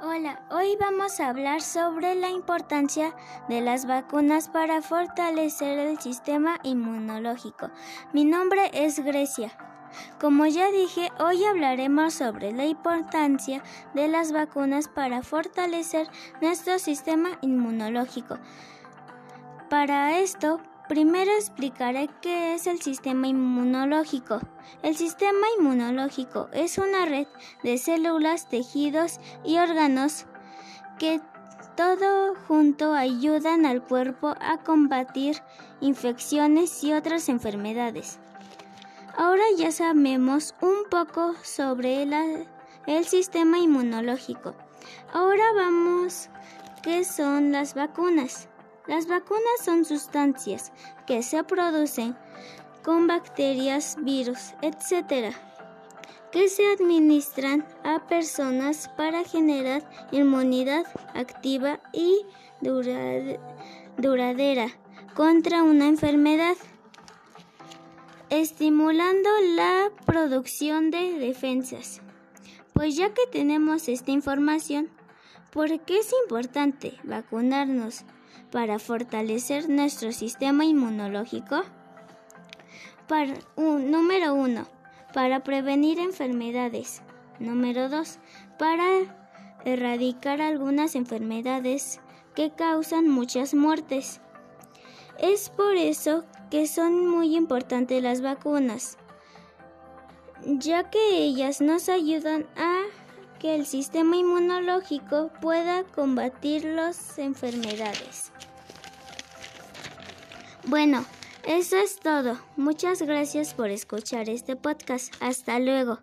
Hola, hoy vamos a hablar sobre la importancia de las vacunas para fortalecer el sistema inmunológico. Mi nombre es Grecia. Como ya dije, hoy hablaremos sobre la importancia de las vacunas para fortalecer nuestro sistema inmunológico. Para esto, Primero explicaré qué es el sistema inmunológico. El sistema inmunológico es una red de células, tejidos y órganos que todo junto ayudan al cuerpo a combatir infecciones y otras enfermedades. Ahora ya sabemos un poco sobre el sistema inmunológico. Ahora vamos, ¿qué son las vacunas? Las vacunas son sustancias que se producen con bacterias, virus, etc., que se administran a personas para generar inmunidad activa y duradera contra una enfermedad, estimulando la producción de defensas. Pues ya que tenemos esta información, ¿por qué es importante vacunarnos? para fortalecer nuestro sistema inmunológico? Para, número 1. Para prevenir enfermedades. Número 2. Para erradicar algunas enfermedades que causan muchas muertes. Es por eso que son muy importantes las vacunas, ya que ellas nos ayudan a que el sistema inmunológico pueda combatir las enfermedades. Bueno, eso es todo. Muchas gracias por escuchar este podcast. Hasta luego.